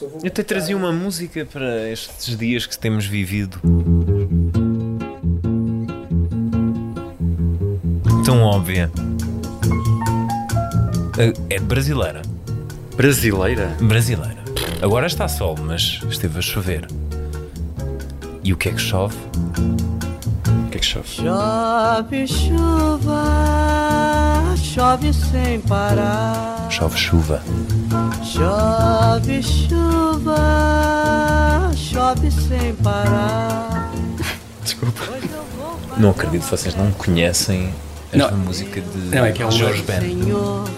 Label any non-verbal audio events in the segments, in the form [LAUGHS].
Eu até trazia uma música para estes dias que temos vivido. Tão óbvia. É brasileira. Brasileira? Brasileira. Agora está sol, mas esteve a chover. E o que é que chove? O que é que chove? Chove chuva, chove sem parar. Chove chuva. Chove chuva, chove sem parar. Desculpa. Não acredito que vocês não conhecem esta Não. música de Não, é que é Jorge Ben. Senhor,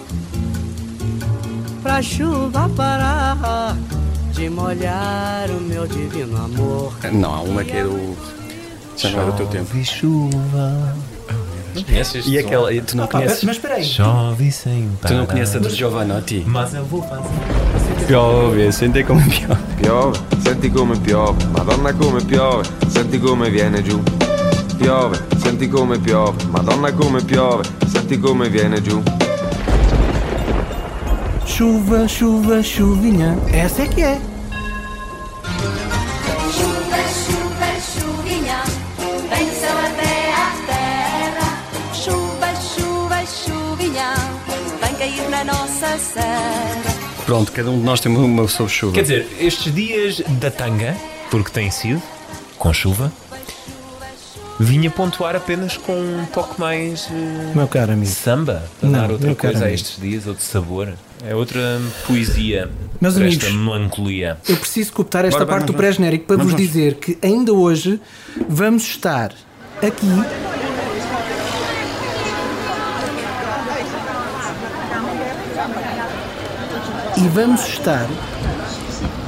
pra chuva parar de molhar o meu divino amor. Não, há uma que é do. Já não era o teu tempo. Chove chuva. Não conheces E aquela. e Tu não conheces. Mas espera aí. Chove sem Tu não conheces a do Giovanotti? Mas eu vou fazer. Piove, senti come piove. Piove, senti come piove, Madonna come piove, senti come viene giù. Piove, senti come piove, Madonna come piove, senti come viene giù. Chuva, chuva, chuvinha. Essa é que é. Pronto, cada um de nós tem uma, uma sob chuva. Quer dizer, estes dias da tanga, porque tem sido, com chuva, vinha pontuar apenas com um toque mais eh, Meu caro amigo. samba, para Não, dar outra coisa a estes dias, outro sabor. É outra poesia Meus para amigos. esta melancolia. Eu preciso cooptar esta Bora, parte vamos, do pré-genérico para vamos, vos vamos. dizer que ainda hoje vamos estar aqui. E vamos estar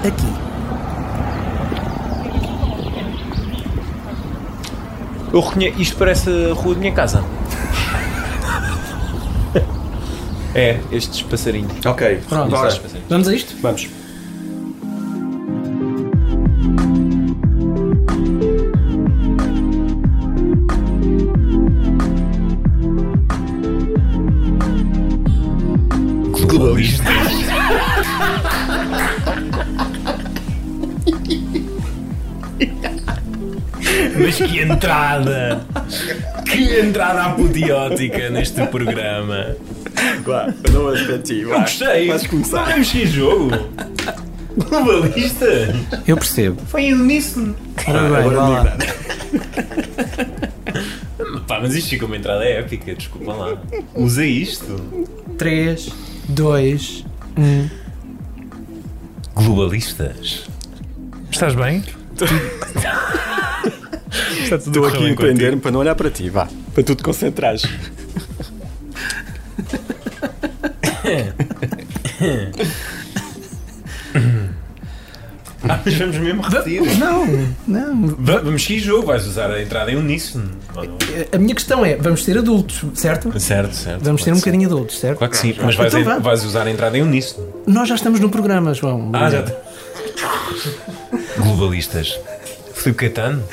aqui. Eu reconheço, isto parece a rua da minha casa. [LAUGHS] é, estes passarinhos. Ok, Pronto. bora. Estes passarinhos. Vamos a isto? Vamos. Entrada! Que entrada apoteótica neste programa! Vá, não és para ti, Eu vá. gostei! Vais começar. Vamos que jogo! Globalista! Eu percebo. Foi em uníssono! Ora bem, Agora não lá. [LAUGHS] Pá, mas isto fica uma entrada épica, desculpa lá. Usa isto. 3, 2, 1. Globalistas. Estás bem? [LAUGHS] Está tudo Estou aqui a empreender para não olhar para ti, vá. Para tu te concentrares. Ah, mas vamos mesmo repetir. Não, não. Va- Vamos que jogo, vais usar a entrada em uníssono. ou não? A minha questão é: vamos ser adultos, certo? Certo, certo. Vamos ser claro um que sim. bocadinho adultos, certo? Claro que sim, mas vais, Então vá. vais usar a entrada em uníssono. Nós já estamos no programa, João. Ah, já está. Globalistas. Filipe Caetano,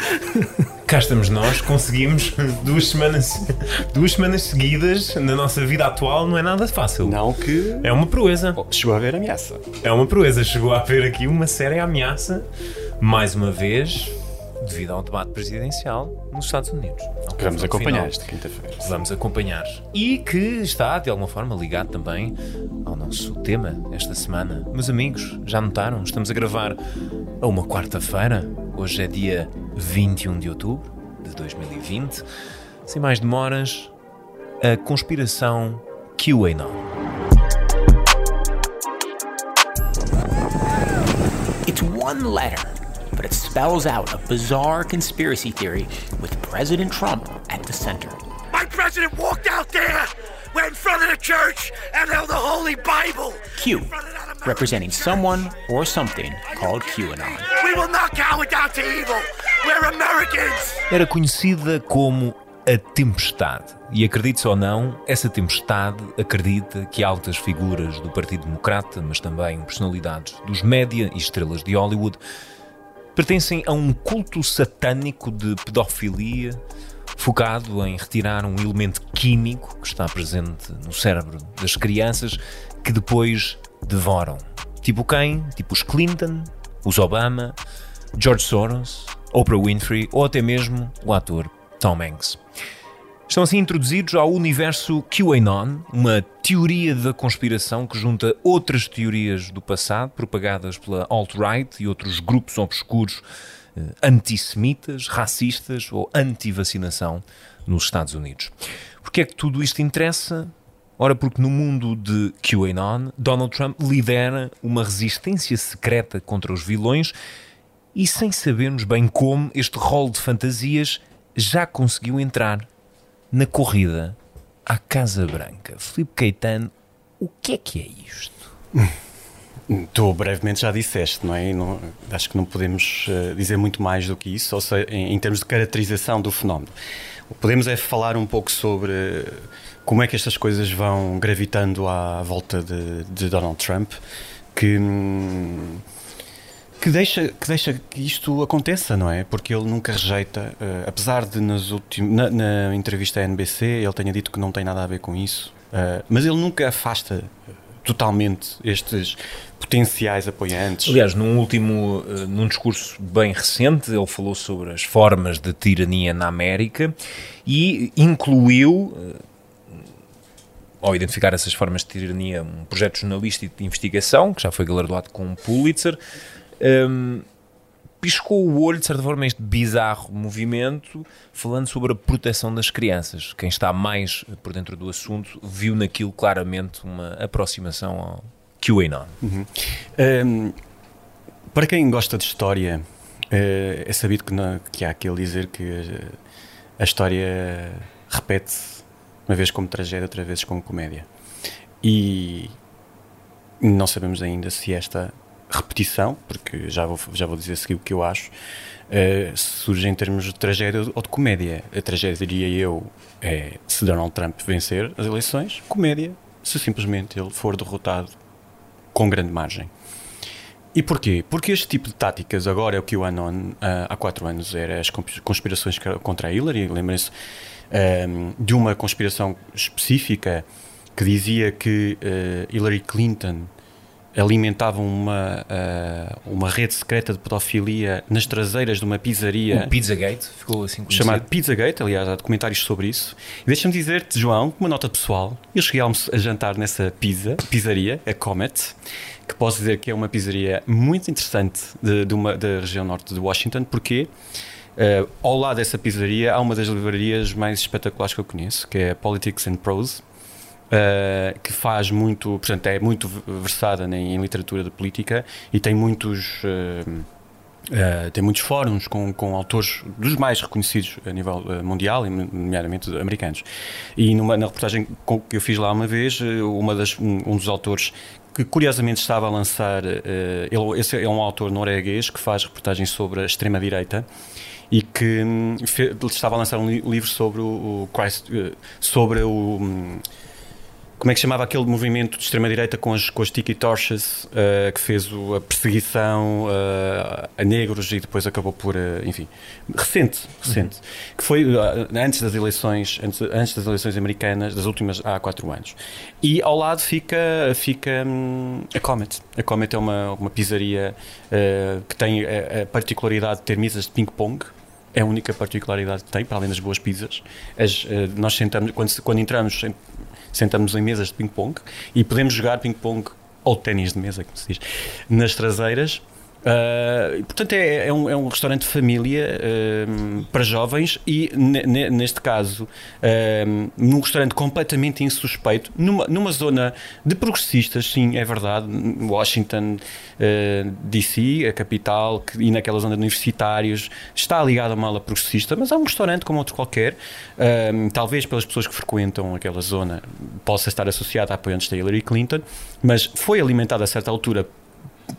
cá estamos nós, conseguimos [LAUGHS] duas semanas, duas semanas seguidas na nossa vida atual, não é nada fácil. Não que. É uma proeza. Chegou a haver ameaça. É uma proeza. Chegou a haver aqui uma séria ameaça, mais uma vez, devido ao debate presidencial nos Estados Unidos. Que vamos acompanhar final. esta quinta-feira. Vamos acompanhar. E que está, de alguma forma, ligado também ao nosso tema esta semana. Meus amigos, já notaram? Estamos a gravar a uma quarta-feira. Hoje é dia 21 de outubro de 2020. Sem mais demoras, a conspiração QAnon. It's one letter, but it spells out a bizarre conspiracy theory with President Trump at the center. My president walked out there, went in front of the church, and held the Holy Bible. Q, representing someone or something called QAnon. We will not cower down to evil. We're Americans. Era conhecida como a Tempestade. E acredite ou não, essa tempestade acredita que altas figuras do Partido Democrata, mas também personalidades dos média e estrelas de Hollywood, pertencem a um culto satânico de pedofilia focado em retirar um elemento químico que está presente no cérebro das crianças que depois devoram. Tipo quem? Tipo os Clinton, os Obama, George Soros, Oprah Winfrey ou até mesmo o ator Tom Hanks. Estão assim introduzidos ao universo QAnon, uma teoria da conspiração que junta outras teorias do passado, propagadas pela alt-right e outros grupos obscuros eh, antissemitas, racistas ou anti-vacinação nos Estados Unidos. Porquê é que tudo isto interessa? Ora, porque no mundo de QAnon, Donald Trump lidera uma resistência secreta contra os vilões e sem sabermos bem como este rol de fantasias já conseguiu entrar na corrida à Casa Branca. Filipe Caetano, o que é que é isto? Tu brevemente já disseste, não é? Não, acho que não podemos uh, dizer muito mais do que isso, ou seja, em, em, termos de caracterização do fenómeno. Podemos é falar um pouco sobre como é que estas coisas vão gravitando à volta de, de Donald Trump, que. Hum, que deixa, que deixa que isto aconteça, não é? Porque ele nunca rejeita, uh, apesar de nas últimas, na, na, entrevista à NBC ele tenha dito que não tem nada a ver com isso, uh, mas ele nunca afasta totalmente estes potenciais apoiantes. Aliás, num último, num discurso bem recente, ele falou sobre as formas de tirania na América e incluiu ao identificar essas formas de tirania, um projeto jornalístico de investigação, que já foi galardoado com um Pulitzer, um, piscou o olho, de certa forma, este bizarro movimento, falando sobre a proteção das crianças. Quem está mais por dentro do assunto viu naquilo claramente uma aproximação ao QAnon. Uhum. Um, para quem gosta de história, é, é sabido que, não, que há aquele dizer que a história repete-se uma vez como tragédia, outra vez como comédia. E não sabemos ainda se esta repetição, porque já vou, já vou dizer a seguir o que eu acho, uh, surge em termos de tragédia ou de comédia. A tragédia, diria eu, é se Donald Trump vencer as eleições, comédia, se simplesmente ele for derrotado com grande margem. E porquê? Porque este tipo de táticas, agora é o que o Anon uh, há quatro anos era as conspirações contra a Hillary, lembrem-se um, ehm, de uma conspiração específica que dizia que uh, Hillary Clinton alimentavam uma, uh, uma rede secreta de pedofilia nas traseiras de uma pizzaria. O Pizzagate, ficou assim conhecido. Chamado Pizzagate, aliás, há documentários sobre isso. E deixa-me dizer-te, João, uma nota pessoal. Eu cheguei a jantar nessa pizza, pizzaria, a Comet, que posso dizer que é uma pizzaria muito interessante de, de uma, da região norte de Washington, porque uh, ao lado dessa pizzaria há uma das livrarias mais espetaculares que eu conheço, que é Politics and Prose uh, que faz muito, portanto, é muito versada em, literatura de política e tem muitos. Uh, Uh, tem muitos fóruns com, com autores dos mais reconhecidos a nível uh, mundial, nomeadamente americanos. E numa, na reportagem que eu fiz lá uma vez, uma das, um, um dos autores que curiosamente estava a lançar, uh, ele, esse é um autor norueguês que faz reportagens sobre a extrema-direita e que um, estava a lançar um livro sobre o, o Christ, sobre o. Um, como é que chamava aquele movimento de extrema-direita com as, com as tiki torches uh, que fez o, a perseguição uh, a negros e depois acabou por, uh, enfim, recente, recente, uhum. que foi antes das eleições, antes, antes, das eleições americanas, das últimas há quatro anos. E ao lado fica, fica um, a Comet. A Comet é uma, uma pizzaria que tem a, a particularidade de ter mesas de ping-pong, é a única particularidade que tem, para além das boas pizzas. As, nós sentamos, quando, quando entramos, sentamos em mesas de ping-pong e podemos jogar ping-pong ou ténis de mesa, como se diz, nas traseiras Uh, portanto, é, é, um, é, um, restaurante de família uh, para jovens e, neste caso, uh, num restaurante completamente insuspeito, numa, numa zona de progressistas, sim, é verdade, Washington, DC, a capital, que, e naquela zona de universitários, está ligado a uma ala progressista, mas é um restaurante como outro qualquer, talvez pelas pessoas que frequentam aquela zona possa estar associado a apoiantes da Hillary Clinton, mas foi alimentado a certa altura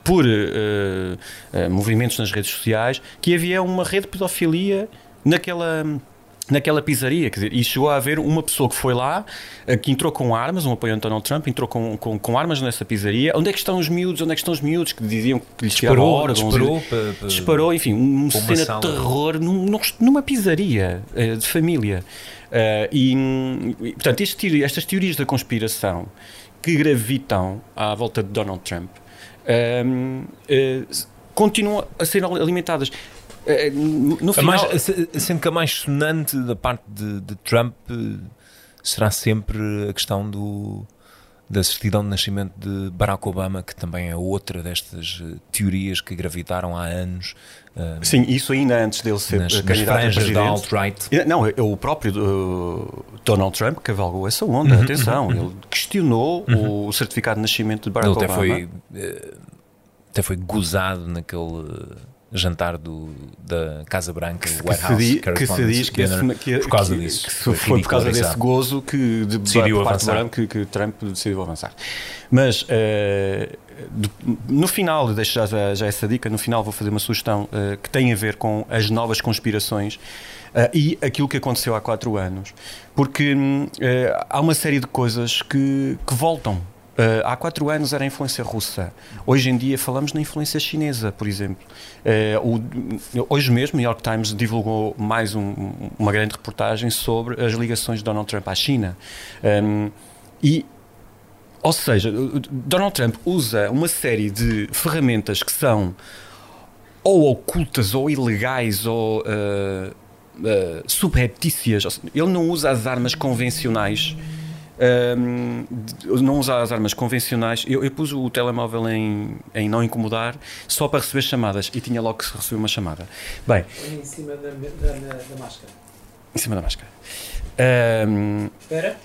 por uh, movimentos nas redes sociais que havia uma rede de pedofilia naquela naquela pizzaria, quer dizer, e chegou a haver uma pessoa que foi lá, que entrou com armas, um apoiante de Donald Trump, entrou com, com, com, armas nessa pizzaria. Onde é que estão os miúdos? Onde é que estão os miúdos? Que diziam que lhes disparou, órgãos. Disparou, e, disparou, enfim, uma cena de terror num, numa pizzaria de família. E, portanto, estas teorias da conspiração que gravitam à volta de Donald Trump ehm, eh, continuam a ser alimentadas. Eh, no A final, mais, se- sendo que a mais sonante da parte de, de Trump eh, será sempre a questão do, da certidão de nascimento de Barack Obama, que também é outra destas eh, teorias que gravitaram há anos eh, sim, isso ainda antes dele ser nas, eh, nas candidato a franjas da presidente. alt-right. Não, é o próprio uh, Donald Trump cavalgou essa onda. Uhum, Atenção, ele questionou o certificado de nascimento de Barack Ele até Obama. foi, eh, até foi gozado naquele jantar do, da Casa Branca, o que White se, House que se Correspondents' diz que, Dinner, que- por causa que- disso. que foi, por causa desse gozo que de, Decidiu avançar. Que, que Trump decidiu avançar. Mas eh, do- no final, deixo já, já, já essa dica, no final vou fazer uma sugestão eh, que tem a ver com as novas conspirações eh, e aquilo que aconteceu há quatro anos. Porque hum, há uma série de coisas que, que voltam. Eh, há quatro anos era a influência russa. Hoje em dia falamos na influência chinesa, por exemplo. Eh, o- hoje mesmo, o New York Times divulgou mais um- uma grande reportagem sobre as ligações de Donald Trump à China. Um, e, ou seja, Donald Trump usa uma série de ferramentas que são ou ocultas, ou ilegais, ou eh, subreptícias. Ele não usa as armas convencionais. De- não usa as armas convencionais. Eu, eu pus o telemóvel em, em não incomodar só para receber chamadas e tinha logo que receber uma chamada. Bem, Em cima da, da, da máscara. em cima da máscara. Ahm, Espera.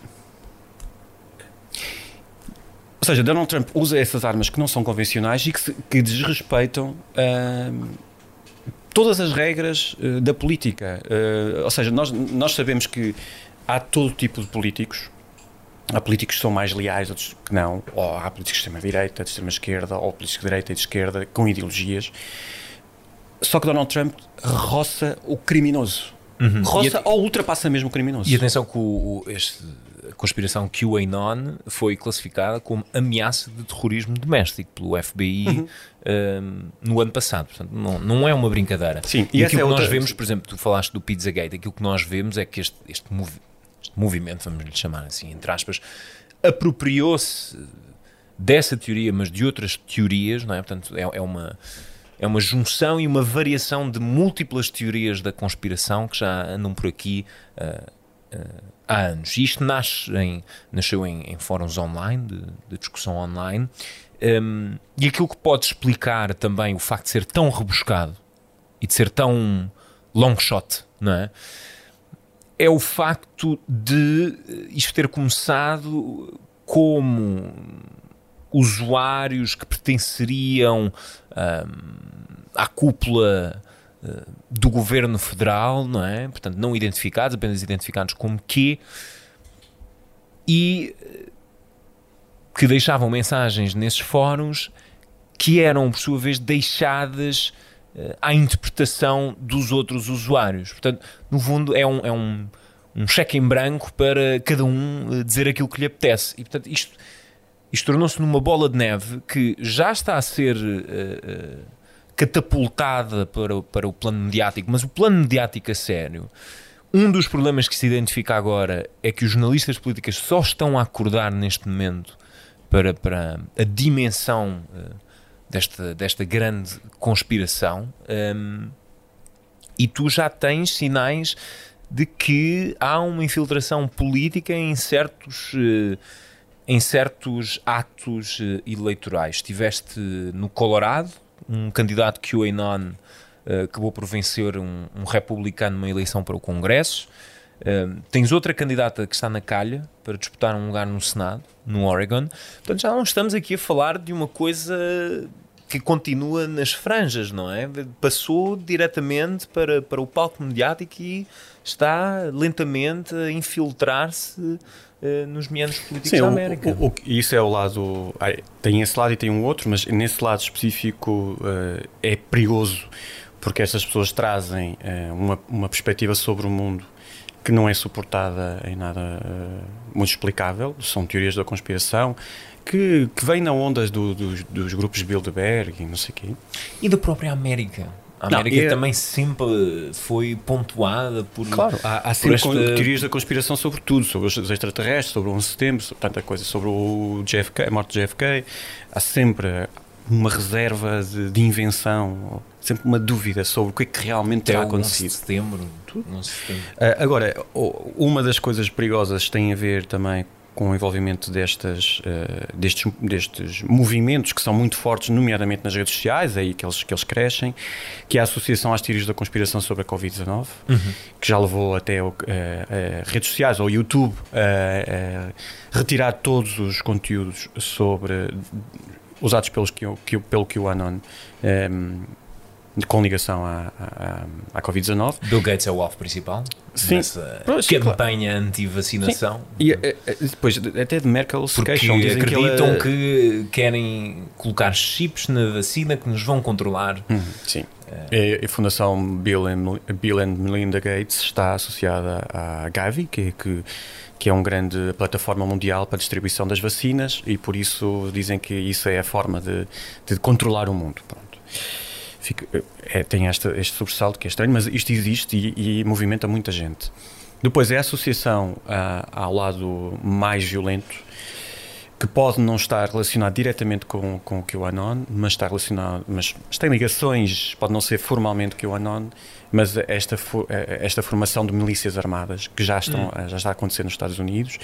ou seja, Donald Trump usa essas armas que não são convencionais e que, se- que desrespeitam todas as regras eh, da política. Eh, ou seja, nós, nós sabemos que há todo tipo de políticos. Há políticos que são mais leais, outros que não. Ou há políticos de extrema-direita, de extrema-esquerda, ou políticos de direita e de esquerda com ideologias. Só que Donald Trump roça o criminoso. Roça ou ultrapassa mesmo o criminoso. E atenção que o, o- este, a conspiração QAnon foi classificada como ameaça de terrorismo doméstico pelo FBI Uhum. um, no ano passado. Portanto, não, não é uma brincadeira. Sim, e e aquilo é que outra- nós vemos, por exemplo, tu falaste do Pizzagate, aquilo que nós vemos é que este, este, movi- este movimento, vamos lhe chamar assim, entre aspas, apropriou-se dessa teoria, mas de outras teorias, não é? Portanto, é, é uma é uma junção e uma variação de múltiplas teorias da conspiração que já andam por aqui ah, ah, há anos. E isto nasce em, nasceu em, em fóruns online, de, de discussão online, Um, e aquilo que pode explicar também o facto de ser tão rebuscado e de ser tão long shot, não é? É o facto de eh, isto ter começado como usuários que pertenceriam ahm, à cúpula eh, do governo federal, não é? Portanto, não identificados, apenas identificados como quê, e eh, que deixavam mensagens nesses fóruns que eram, por sua vez, deixadas à interpretação dos outros usuários. Portanto, no fundo, é um, é um, um cheque em branco para cada um eh, dizer aquilo que lhe apetece. E, portanto, isto, isto tornou-se numa bola de neve que já está a ser eh, eh, catapultada para, o- para o plano mediático, mas o plano mediático a sério. Um dos problemas que se identifica agora é que os jornalistas políticos só estão a acordar neste momento para, para a dimensão eh, desta, desta grande conspiração. Hum, e tu já tens sinais de que há uma infiltração política em certos, eh, em certos atos eh, eleitorais. Estiveste no Colorado, um candidato QAnon eh, acabou por vencer um, um republicano numa eleição para o Congresso. Eh, tens outra candidata que está na calha para disputar um lugar no Senado, no Oregon. Portanto, já não estamos aqui a falar de uma coisa que continua nas franjas, não é? Passou diretamente para, para o palco mediático e está lentamente a infiltrar-se eh, nos meandros políticos Sim, da o- América. o- o- isso é o lado. Tem esse lado e tem um outro, mas nesse lado específico eh, é perigoso porque estas pessoas trazem eh, uma, uma perspectiva sobre o mundo que não é suportada em nada muito explicável. São teorias da conspiração que, que vêm na onda do- dos, dos grupos Bilderberg e não sei o quê. E da própria América. A Não, América e é- também sempre foi pontuada por. Claro, há, há por sempre esta- teorias da conspiração sobre tudo, sobre os extraterrestres, sobre o 11 de setembro, sobre tanta coisa, sobre o JFK, a morte de JFK. Há sempre, uma reserva de, de invenção, sempre uma dúvida sobre o que é que realmente terá o 11 de acontecido. setembro. 11 de setembro. Ah, agora, uma das coisas perigosas tem a ver também com o envolvimento destas, ah, destes, destes movimentos que são muito fortes, nomeadamente nas redes sociais, é aí que eles, que eles crescem, que é a Associação às Teorias da Conspiração sobre a Covid-19, que já levou até ah, ah, redes sociais ou YouTube a retirar todos os conteúdos sobre usados pelos, Q- Q- pelo QAnon ehm, com ligação à, à, à Covid-19. Bill Gates é o alvo principal Sim. nessa Pois, campanha anti-vacinação. E eh, eh, depois até de Merkel se Porque queixam, dizem que acreditam ela- que querem colocar chips na vacina que nos vão controlar. Hum, sim. É, a Fundação Bill and, Bill and Melinda Gates está associada à Gavi, que, que, que é uma grande plataforma mundial para a distribuição das vacinas e por isso dizem que isso é a forma de, de controlar o mundo. Pronto. Fica- é, tem esta, este sobressalto que é estranho, mas isto existe e, e movimenta muita gente. Depois é a associação ah, ao lado mais violento, que pode não estar relacionado diretamente com, com o QAnon, mas está relacionado, mas, mas tem ligações, pode não ser formalmente QAnon, mas esta, eh, esta formação de milícias armadas que já, estão, eh, já está a acontecer nos Estados Unidos,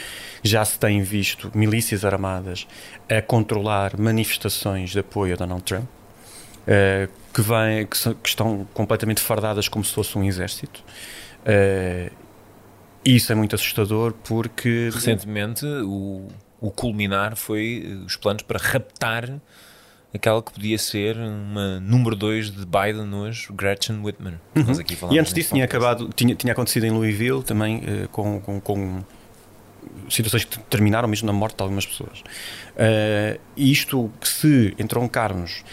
já se tem visto milícias armadas a controlar manifestações de apoio a Donald Trump, eh, que, vêm, que, que estão completamente fardadas como se fosse um exército. E isso é muito assustador porque Recentemente, o, o culminar foi eh, os planos para raptar aquela que podia ser uma número 2 de Biden hoje, Gretchen Whitmer. Aqui Uhum. E antes disso tinha acabado, tinha, tinha acontecido em Louisville também eh, com, com, com situações que terminaram mesmo na morte de algumas pessoas. E isto que se entroncarmos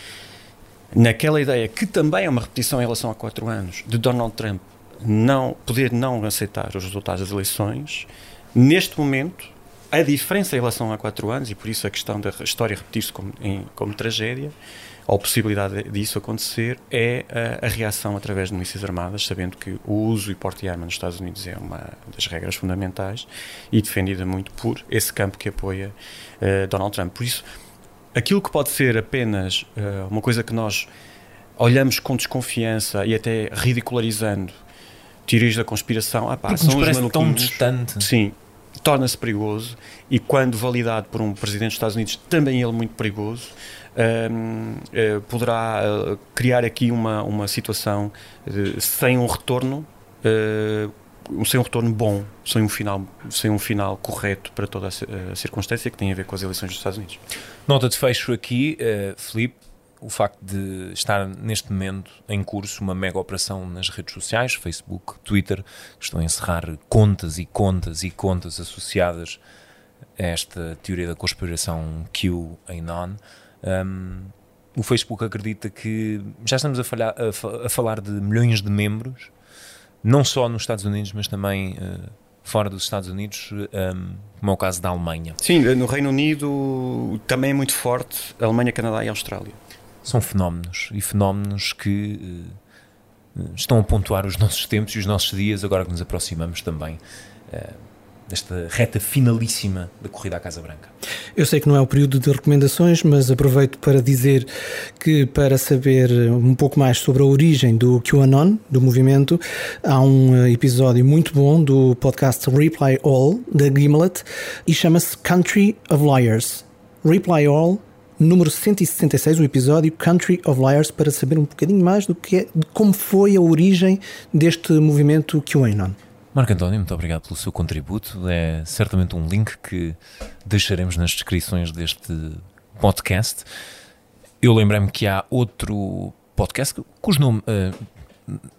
naquela ideia que também é uma repetição em relação a quatro anos de Donald Trump não poder não aceitar os resultados das eleições, neste momento a diferença em relação a quatro anos, e por isso a questão da história repetir-se como, em- como tragédia, ou possibilidade disso acontecer, é a, a reação através de milícias armadas, sabendo que o uso e porte de arma nos Estados Unidos é uma das regras fundamentais e defendida muito por esse campo que apoia eh, Donald Trump. Por isso, aquilo que pode ser apenas eh, uma coisa que nós olhamos com desconfiança e até ridicularizando teorias da conspiração, ah, pá, Porque são parece tão distante. Sim, torna-se perigoso e quando validado por um presidente dos Estados Unidos, também ele muito perigoso, hum, eh, poderá eh, criar aqui uma, uma situação eh, sem um retorno, sem um retorno bom, sem um final, sem um final correto para toda a, a circunstância que tem a ver com as eleições dos Estados Unidos. Nota de fecho aqui, eh, Filipe, o facto de estar neste momento em curso uma mega operação nas redes sociais, Facebook, Twitter, que estão a encerrar contas e contas e contas associadas a esta teoria da conspiração QAnon. Um, o Facebook acredita que já estamos a, falhar- a a falar de milhões de membros, não só nos Estados Unidos, mas também eh, fora dos Estados Unidos, um, como é o caso da Alemanha. Sim, no Reino Unido também é muito forte, Alemanha, Canadá e Austrália. são fenómenos e fenómenos que eh, estão a pontuar os [LAUGHS] nossos tempos e os nossos dias, agora que nos aproximamos também eh, desta reta finalíssima da corrida à Casa Branca. Eu sei que não é o período de recomendações, mas aproveito para dizer que, para saber um pouco mais sobre a origem do QAnon, do movimento, há um eh, episódio muito bom do podcast Reply All, da Gimlet, e chama-se Country of Liars. Reply All, número 166, o episódio Country of Liars, para saber um bocadinho mais do que é, de como foi a origem deste movimento QAnon. Marco António, muito obrigado pelo seu contributo. É certamente um link que deixaremos nas descrições deste podcast. Eu lembrei-me que há outro podcast cujo nome eh,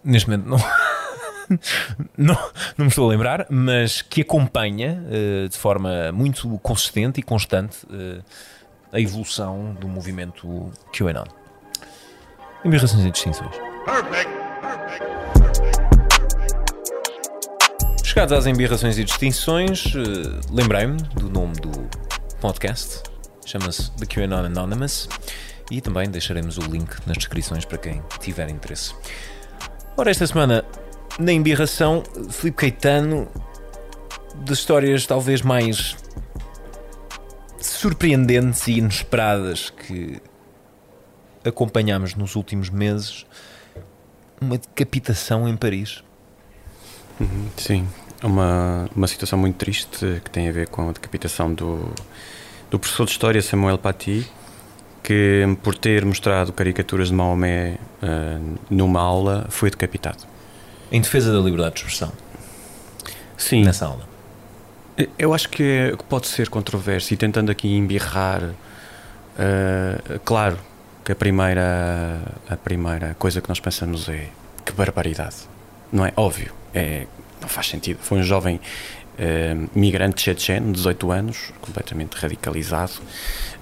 neste momento não, [LAUGHS] não, não me estou a lembrar, mas que acompanha eh, de forma muito consistente e constante eh, a evolução do movimento QAnon. Embirrações e distinções. Chegados às embirrações e distinções, eh, lembrei-me do nome do podcast, chama-se The QAnon Anonymous, e também deixaremos o link nas descrições para quem tiver interesse. Ora, esta semana, na embirração, Filipe Caetano, das histórias talvez mais surpreendentes e inesperadas que acompanhámos nos últimos meses uma decapitação em Paris. Uhum, sim, uma, uma situação muito triste que tem a ver com a decapitação do, do professor de História Samuel Paty, que por ter mostrado caricaturas de Maomé uh, numa aula foi decapitado. Em defesa da liberdade de expressão. Sim. Nessa aula. Eu acho que, é, que pode ser controverso e tentando aqui embirrar, uh, claro que a primeira, a primeira coisa que nós pensamos é que barbaridade. Não é? Óbvio. É, não faz sentido. Foi um jovem uh, migrante checheno, 18 anos, completamente radicalizado,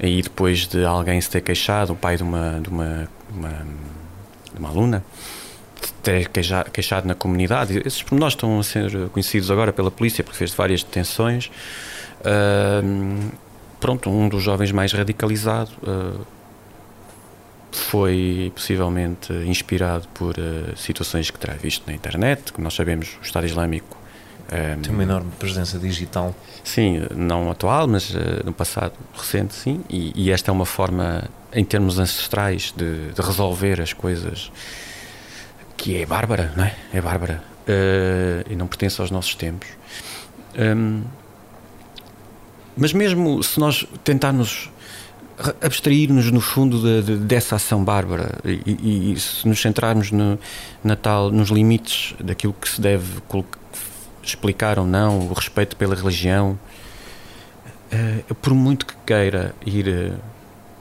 e depois de alguém se ter queixado, o pai de uma, de uma, uma, de uma aluna, ter queixado na comunidade. Esses pormenores estão a ser conhecidos agora pela polícia porque fez várias detenções. Uh, pronto, um dos jovens mais radicalizado uh, foi possivelmente inspirado por uh, situações que terá visto na internet, que nós sabemos o Estado Islâmico um, tem uma enorme presença digital. Sim, não atual, mas uh, no passado recente, sim. E, e, esta é uma forma, em termos ancestrais, de, de resolver as coisas que é bárbara, não é? É bárbara uh, e não pertence aos nossos tempos. Um, mas mesmo se nós tentarmos abstrair-nos no fundo de, de, dessa ação bárbara e, e, se nos centrarmos no, na tal, nos limites daquilo que se deve explicar ou não, o respeito pela religião, uh, por muito que queira ir uh,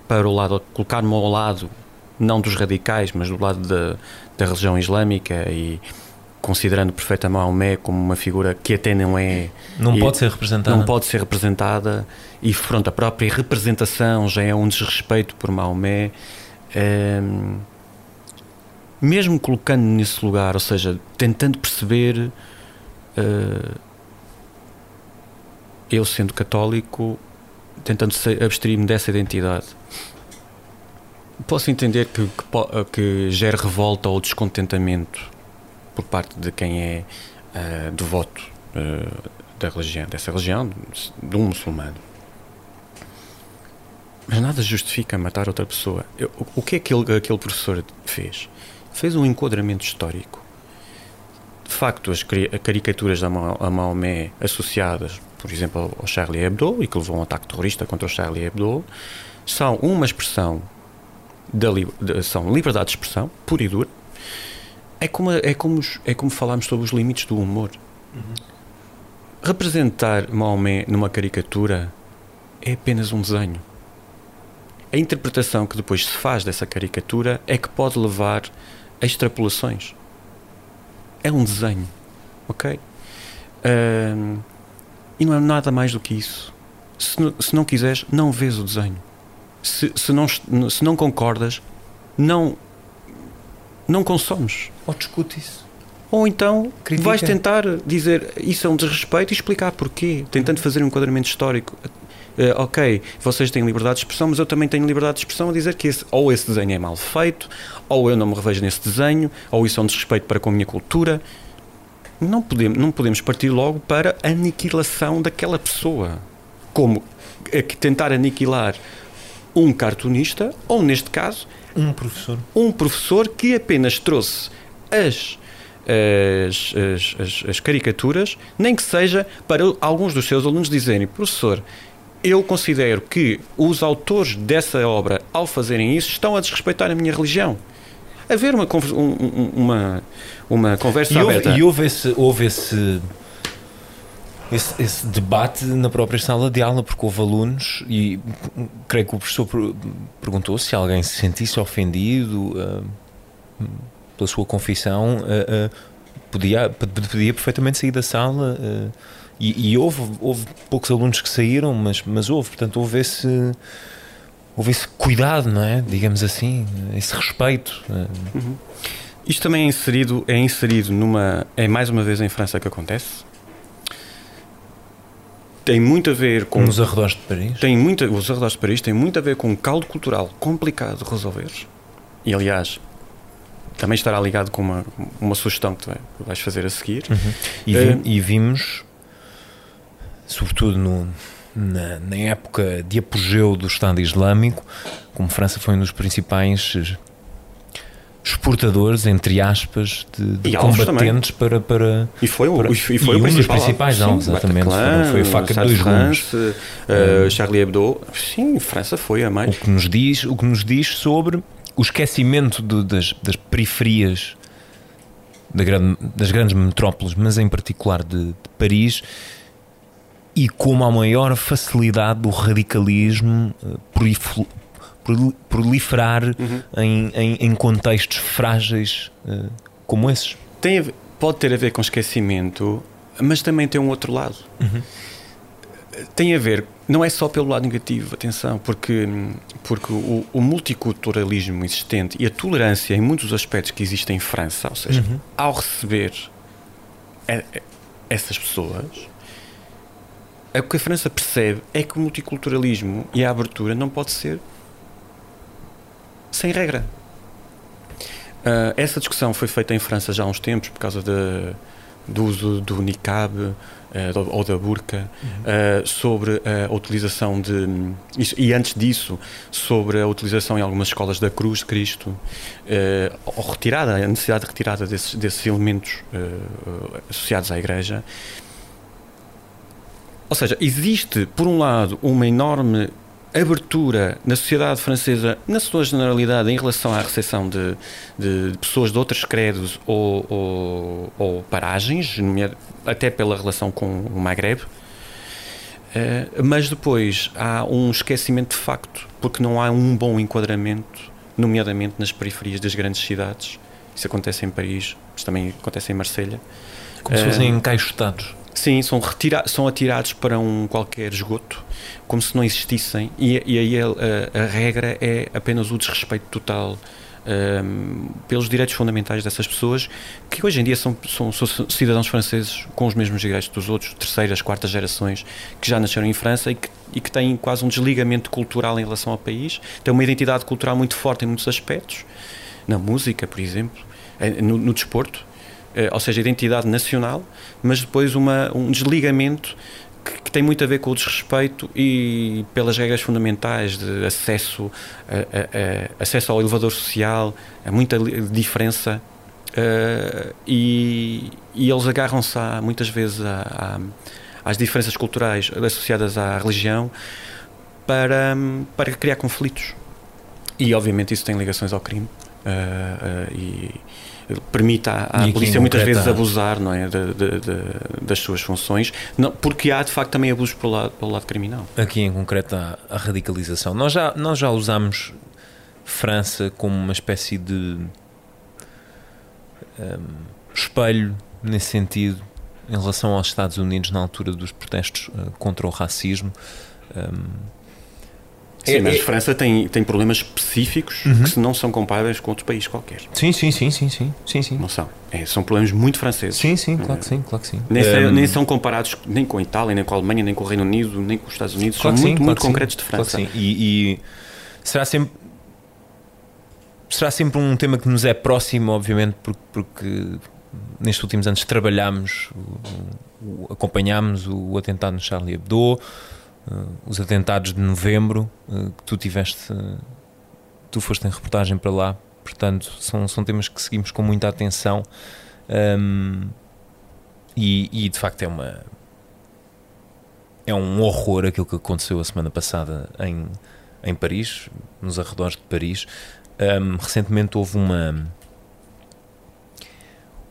para o lado, colocar-me ao lado, não dos radicais, mas do lado da, da religião islâmica e considerando perfeitamente Maomé como uma figura que até não é não pode ser representada. não pode ser representada e pronto a própria representação já é um desrespeito por Maomé. Ehm, mesmo colocando nesse lugar ou seja tentando perceber uh, eu sendo católico tentando abstrair-me dessa identidade. Posso entender que, que, que gere revolta ou descontentamento por parte de quem é uh, devoto uh, da religião, dessa religião, de um muçulmano. Mas nada justifica matar outra pessoa. Eu, o que é que aquele, aquele professor fez? Fez um enquadramento histórico. De facto, as caricaturas a Maomé associadas, por exemplo, ao Charlie Hebdo, e que levou a um ataque terrorista contra o Charlie Hebdo, são uma expressão da, são liberdade de expressão, pura e dura. É como, é como, é como falarmos sobre os limites do humor. Uhum. Representar Maomé numa caricatura é apenas um desenho. A interpretação que depois se faz dessa caricatura é que pode levar a extrapolações. É um desenho, ok? Uh, e não é nada mais do que isso. Se, se não quiseres, não vês o desenho se, se, não, se não concordas, não, não consomes. Ou discute isso. Ou então Critica. vais tentar dizer isso é um desrespeito e explicar porquê, tentando fazer um enquadramento histórico. Uh, ok, vocês têm liberdade de expressão, mas eu também tenho liberdade de expressão a dizer que esse, ou esse desenho é mal feito, ou eu não me revejo nesse desenho, ou isso é um desrespeito para com a minha cultura. Não podemos, não podemos partir logo para a aniquilação daquela pessoa. Como é que tentar aniquilar um cartunista, ou neste caso, um professor. Um professor que apenas trouxe as, as, as, as, as caricaturas, nem que seja para alguns dos seus alunos dizerem, professor, eu considero que os autores dessa obra, ao fazerem isso, estão a desrespeitar a minha religião. Haver uma, uma, uma conversa e houve, aberta. E houve esse, houve esse esse, esse, debate na própria sala de aula, porque houve alunos e creio que o professor perguntou se alguém se sentisse ofendido uh, pela sua confissão, uh, podia, podia perfeitamente sair da sala. E, e, houve, houve poucos alunos que saíram, mas, mas houve, portanto, houve esse, houve esse cuidado, não é? Digamos assim, esse respeito. Uhum. Isto também é inserido, é inserido numa. É mais uma vez em França que acontece tem muito a ver com. Os arredores de Paris? Tem muito, os arredores de Paris têm muito a ver com um caldo cultural complicado de resolver. E aliás, também estará ligado com uma, uma sugestão que tu vais fazer a seguir. Uhum. E, vi, uh, e, vimos, sobretudo no, na, na, época de apogeu do Estado Islâmico, como França foi um dos principais eh, exportadores, entre aspas, de, de combatentes para, para. E foi, o, para- e foi e o um dos principais Sim, alvos, exatamente. Bataclan, Foi- foi a faca de dois gumes. France, eh, Charlie Hebdo. Sim, França foi a O mais. que nos diz, o que nos diz sobre o esquecimento de- das, das periferias da grande- das grandes metrópoles, mas em particular de, de Paris, e como a maior facilidade do radicalismo eh, prolif- proli- proliferar em, em- em contextos frágeis eh, como esses. Tem ver- pode ter a ver com esquecimento, mas também tem um outro lado. Tem a ver, não é só pelo lado negativo, atenção, porque, porque o, o multiculturalismo existente e a tolerância em muitos aspectos que existem em França, ou seja, ao receber essas pessoas, é o que a França percebe é que o multiculturalismo e a abertura não pode ser sem regra. Ah, essa discussão foi feita em França já há uns tempos por causa de- do uso do niqab eh, ou da burca, ah, sobre a utilização de. e antes disso, sobre a utilização em algumas escolas da Cruz de Cristo, eh, ou retirada, a necessidade de retirada desses, desses elementos eh, eh, associados à Igreja. Ou seja, existe, por um lado, uma enorme abertura na sociedade francesa, na sua generalidade, em relação à recepção de, de- de pessoas de outros credos ou, ou- ou paragens, até pela relação com o Maghreb. Eh, mas depois há um esquecimento de facto, porque não há um bom enquadramento, nomeadamente nas periferias das grandes cidades. Isso acontece em Paris, mas também acontece em Marselha. Como se Eh, fossem encaixotados. Sim, são, retira são atirados para um qualquer esgoto, como se não existissem, e, e aí a, a- regra é apenas o desrespeito total ahm, pelos direitos fundamentais dessas pessoas, que hoje em dia são, são- são cidadãos franceses com os mesmos direitos dos outros, terceiras, quartas gerações, que já nasceram em França e que, e que têm quase um desligamento cultural em relação ao país, têm uma identidade cultural muito forte em muitos aspectos, na música, por exemplo, eh, no, no desporto, ou seja, identidade nacional, mas depois uma, um desligamento que, que tem muito a ver com o desrespeito e pelas regras fundamentais de acesso, a, a- a- acesso ao elevador social, há muita diferença eh, e, e eles agarram-se a- muitas vezes a- a- às diferenças culturais associadas à religião para, para criar conflitos. E obviamente isso tem ligações ao crime. eh, eh, e permite à, à polícia muitas concreto vezes abusar não é, de- de- de- das suas funções, não, porque há de facto também abusos pelo lado, pelo lado criminal. Aqui em concreto a, a radicalização. Nós já, nós já usámos França como uma espécie de hum, espelho nesse sentido em relação aos Estados Unidos na altura dos protestos eh, contra o racismo. Hum, Sim, É- mas é- a França tem, tem problemas específicos Uhum. que não são comparáveis com outro país qualquer. sim, sim, sim, sim, sim, sim, sim. Não são. É, são problemas muito franceses. Sim, sim, claro que sim, claro que sim. Nem, são- Hum, nem são comparados nem com a Itália, nem com a Alemanha, nem com o Reino Unido, nem com os Estados Unidos. Claro são muito, sim, muito claro que sim, concretos de claro França. sim. E, e será sempre será sempre um tema que nos é próximo, obviamente, porque, porque nestes últimos anos trabalhámos, acompanhámos o atentado no Charlie Hebdo, os atentados de novembro, eh, que tu tiveste, eh, tu foste em reportagem para lá, portanto, são, são temas que seguimos com muita atenção. Ahm, e, e, de facto é uma é um horror aquilo que aconteceu a semana passada em, em Paris, nos arredores de Paris. Ahm, recentemente houve uma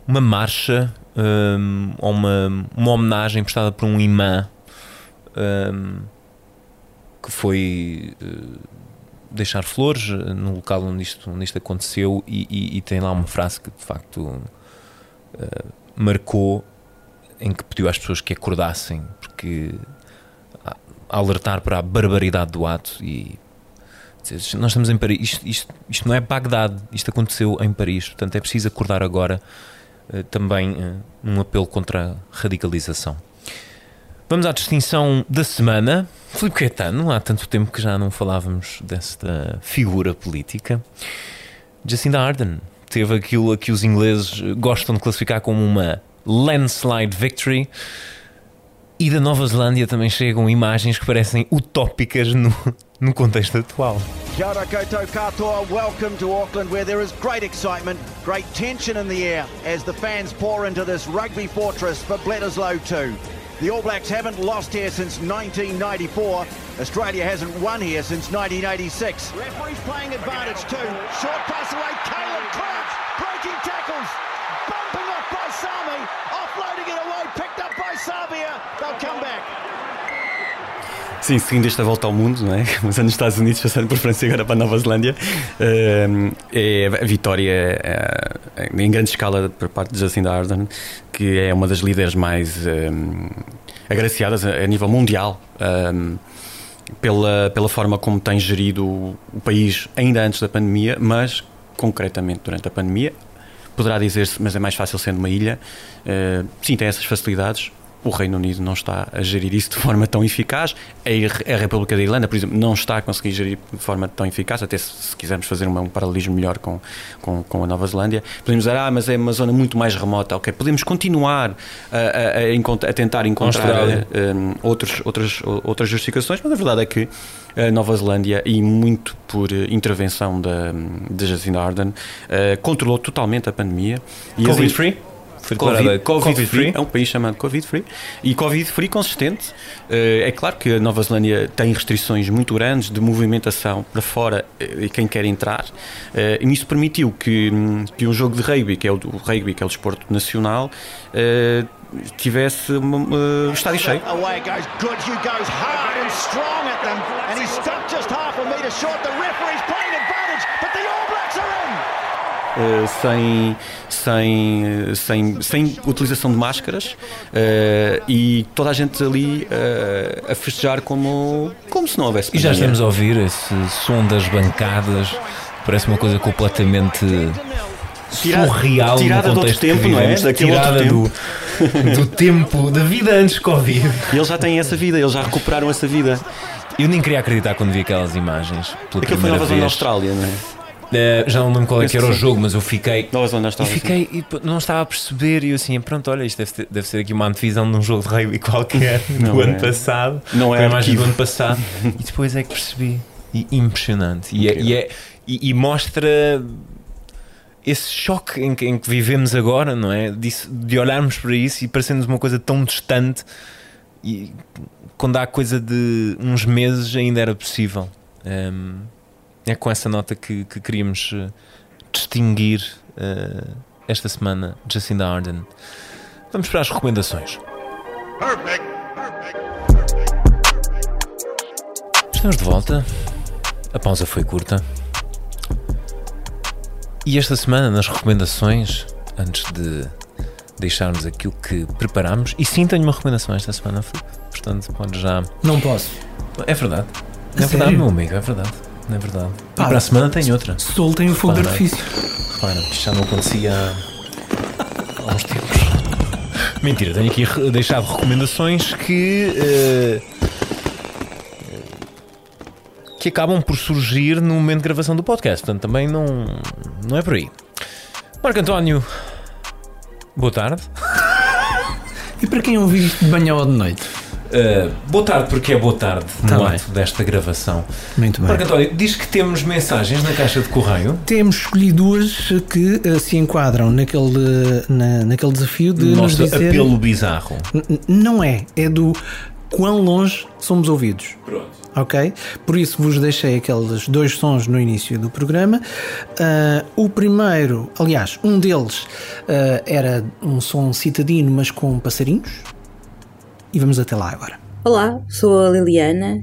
uma marcha ou uma, uma homenagem prestada por um imã ahm, que foi eh, deixar flores eh, no local onde isto, onde isto aconteceu e, e- e tem lá uma frase que de facto eh, marcou em que pediu às pessoas que acordassem porque a- a alertar para a barbaridade do ato e nós estamos em Paris, isto, isto, isto não é Bagdade, isto aconteceu em Paris, portanto é preciso acordar agora eh, também eh, um apelo contra a radicalização. Vamos à distinção da semana. Filipe Caetano, há tanto tempo que já não falávamos desta figura política. Jacinda Ardern teve aquilo a que os ingleses gostam de classificar como uma landslide victory. E da Nova Zelândia também chegam imagens que parecem utópicas no, no contexto atual. Kia ora koutou katoa, welcome to Auckland where there is great excitement, great tension in the air as the fans pour into this rugby fortress for Bledisloe 2. The All Blacks haven't lost here since 1994. Australia hasn't won here since 1986. Referee's playing advantage too. Short pass away, Caleb Crouch breaking tackles, bumping off by Sami, offloading it away, picked up by Sabia. They'll come back. Sim, seguindo esta volta ao mundo, não é? [LAUGHS] Começando nos Estados Unidos, passando por França e agora para a Nova Zelândia, é a vitória eh, em grande escala por parte de Jacinda Ardern, que é uma das líderes mais agraciadas a, nível mundial. pela, pela forma como tem gerido o, país ainda antes da pandemia, mas concretamente durante a pandemia. Poderá dizer-se, mas é mais fácil sendo uma ilha. Eh, sim, tem essas facilidades. O Reino Unido não está a gerir isso de forma tão eficaz. A, a República da Irlanda, por exemplo, não está a conseguir gerir de forma tão eficaz. Até se, se quisermos fazer um paralelismo melhor com, com, com a Nova Zelândia, podemos dizer, ah, mas é uma zona muito mais remota. Ok, podemos continuar a, a- a tentar encontrar Austrália. eh, um, outros, outras, outras justificações, mas a verdade é que a Nova Zelândia, e muito por eh, intervenção da, da Jacinda Ardern, eh, controlou totalmente a pandemia. Covid-free? Foi declarada Covid, Covid Covid-free? free, é um país chamado Covid free e Covid free consistente. Eh, É claro que a Nova Zelândia tem restrições muito grandes de movimentação para fora eh, e quem quer entrar. Eh, E isso permitiu que, hum, que um jogo de rugby, que é o, do- o rugby, que é o desporto nacional, tivesse uma- o estádio cheio. Away goes. Goodhue goes hard and strong at them, and he's stuck just half a metre short. The referee's playing advantage, but the All Blacks are in. Uh, sem, sem, sem, sem utilização de máscaras uh, e toda a gente ali uh, a festejar como, como se não houvesse E já pandemia. estamos a ouvir esse som das bancadas. Parece uma coisa completamente Tira- surreal tirada de outro tempo, não é? Daquele tirada do, do tempo da vida antes Covid. E eles já têm essa vida, eles já recuperaram essa vida. Eu nem queria acreditar quando vi aquelas imagens. Pela Aquilo foi Nova Zelândia vez. Austrália, não é? Eh, já não lembro qual é que era o jogo, mas eu fiquei. Nova Zelândia E Austrália. sim. fiquei e pô, não estava a perceber e eu assim, pronto, olha, isto deve, ter- deve ser aqui uma antevisão de um jogo de rugby [LAUGHS] qualquer [LAUGHS] Não do é. ano passado. Não é imagem do ano passado. [LAUGHS] e depois é que percebi. E impressionante. E, é- e, é- e- e mostra esse choque em que, em que vivemos agora, não é? Disso- de olharmos para isso e parecendo uma coisa tão distante e quando há coisa de uns meses ainda era possível. Hum, é com essa nota que, que queríamos eh, distinguir eh, esta semana Jacinda Ardern. Vamos para as recomendações. Estamos de volta. A pausa foi curta. E esta semana, nas recomendações, antes de deixarmos aquilo que preparámos, e sim tenho uma recomendação esta semana, portanto, pode já. Não posso. É verdade. É verdade, meu amigo, é verdade. É verdade. Pá, e para a semana tem outra. Soltem o fogo de artifício. Repara, isto já não acontecia há, há uns tempos. Mentira, tenho aqui deixado recomendações que. eh, que acabam por surgir no momento de gravação do podcast. Portanto, também não, não é por aí. Marco António, boa tarde. E para quem ouviu isto de manhã ou de noite? Uh, boa tarde, porque é boa tarde Tá no bem. ato desta gravação. Muito bem. Marco António, diz que temos mensagens na caixa de correio. Temos escolhido duas que eh, se enquadram naquele, na- naquele desafio de Nosso nos dizer. apelo bizarro. N- Não é, é do quão longe somos ouvidos. Pronto. Ok? Por isso vos deixei aqueles dois sons no início do programa. Ah, o primeiro, aliás, um deles ah, era um som citadino, mas com passarinhos. E vamos até lá agora. Olá, sou a Liliana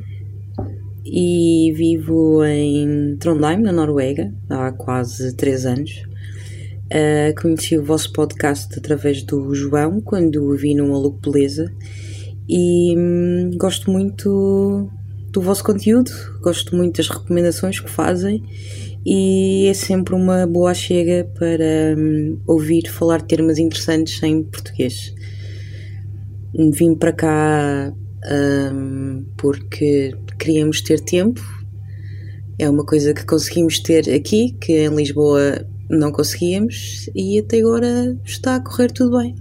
e vivo em Trondheim, na Noruega, há quase três anos. Uh, conheci o vosso podcast através do João, quando o vi no Maluco Beleza, e hum, gosto muito do vosso conteúdo, gosto muito das recomendações que fazem e é sempre uma boa chega para hum, ouvir falar termos interessantes em português. Vim para cá hum, porque queríamos ter tempo. É uma coisa que conseguimos ter aqui, que em Lisboa não conseguíamos, e até agora está a correr tudo bem.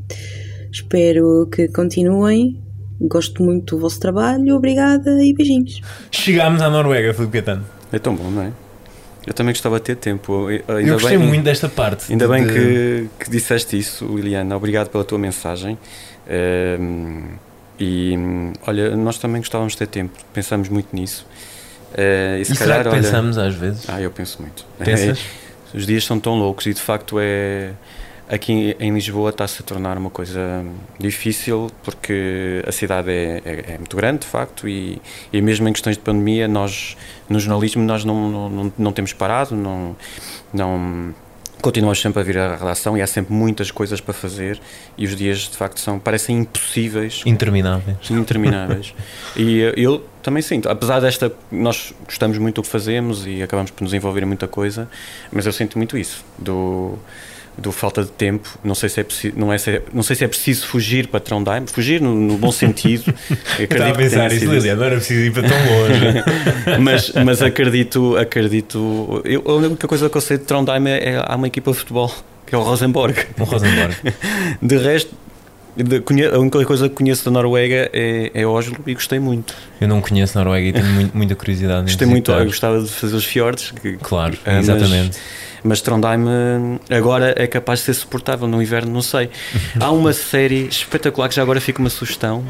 Espero que continuem Gosto muito do vosso trabalho, obrigada e beijinhos. Chegámos à Noruega, Filipe Caetano. É tão bom, não é? Eu também gostava de ter tempo. Ainda Eu gostei bem- muito desta parte. Ainda bem de- que, que disseste isso, Liliana. Obrigado pela tua mensagem. E olha, nós também gostávamos de ter tempo, pensamos muito nisso. Eh, e se E será calhar, que olha- pensamos às vezes? Ah, eu penso muito. [LAUGHS] Pensas? É, os dias são tão loucos e de facto é. Aqui em Lisboa está-se a tornar uma coisa difícil porque a cidade é, é- é muito grande, de facto, e, e mesmo em questões de pandemia, nós no jornalismo nós não, não, não, não temos parado, não, não continuamos sempre a vir à redação e há sempre muitas coisas para fazer e os dias de facto são parecem impossíveis Intermináveis. intermináveis. [LAUGHS] e eh, eu também sinto, apesar desta, nós gostamos muito do que fazemos e acabamos por nos envolver em muita coisa, mas eu sinto muito isso, do, do falta de tempo. Não sei se é não, é, se é- não sei se é preciso fugir para Trondheim, fugir no, no bom sentido. [LAUGHS] Eu estava a pensar isso, Liliana, não era preciso ir para tão longe. [LAUGHS] mas, mas acredito, acredito. Eu, a única coisa que eu sei de Trondheim é, é há uma equipa de futebol, que é o Rosenborg. O Rosenborg. [LAUGHS] De resto, a única coisa que conheço da Noruega é, é Oslo e gostei muito. Eu não conheço Noruega e tenho muito- muita curiosidade. Gostei muito, eu gostava de fazer os fiordes. que- Claro, ah, mas- exatamente. Mas, Trondheim eh, agora é capaz de ser suportável, no inverno não sei. Há uma série espetacular que já agora fica uma sugestão.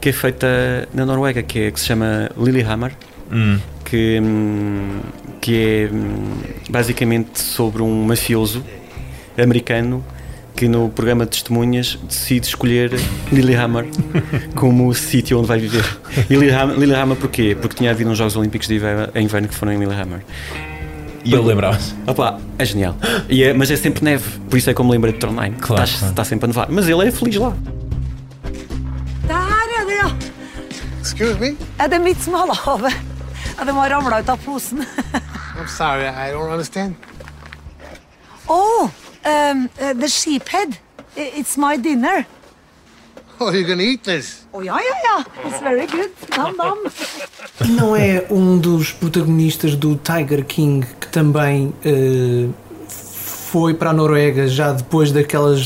Que é feita na Noruega, que, é, que se chama Lillehammer. Hum. Que, hum, que é hum, basicamente sobre um mafioso americano que no programa de testemunhas decide escolher Lillehammer [LAUGHS] como o sítio onde vai viver. E Lillehammer, Lillehammer porquê? Porque tinha havido uns Jogos Olímpicos de inverno, em inverno que foram em Lillehammer. E ele lembrava-se. Opa, é genial. E é- mas é sempre neve, por isso é como lembrei de Trondheim. Claro, está, claro. está sempre a nevar. Mas ele é feliz lá. Excuse me? Er det mitt havet? Ja, det må ha ramla ut av posen. I'm sorry, I don't understand. Oh, um, uh, the sheephead. It's my dinner. Oh, you're gonna eat this? Oh, ja, ja, ja. It's very good. Nam, nam. E não é um dos protagonistas do Tiger King que também eh, foi para a Noruega já depois daquelas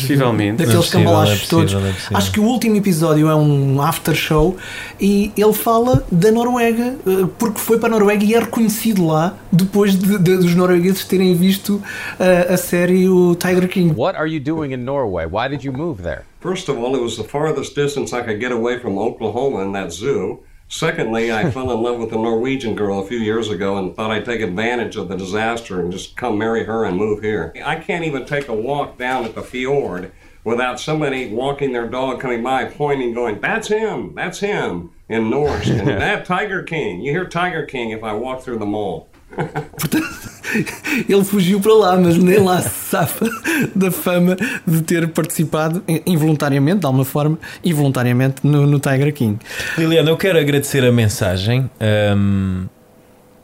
daqueles É possível, cambalachos é possível, todos. é possível. Acho que o último episódio é um after show e ele fala da Noruega eh, porque foi para a Noruega e é reconhecido lá depois de- de- dos noruegueses terem visto eh, a série o Tiger King. What are you doing in Norway? Why did you move there? First of all, it was the farthest distance I could get away from Oklahoma in that zoo. Secondly, I [LAUGHS] fell in love with a Norwegian girl a few years ago and thought I'd take advantage of the disaster and just come marry her and move here. I can't even take a walk down at the fjord without somebody walking their dog coming by, pointing, going, That's him, that's him, in Norse. [LAUGHS] And that Tiger King. You hear Tiger King if I walk through the mall. [LAUGHS] Ele fugiu para lá, mas nem lá se safa da fama de ter participado in- involuntariamente, de alguma forma, involuntariamente no, no Tiger King. Liliana, eu quero agradecer a mensagem, hum,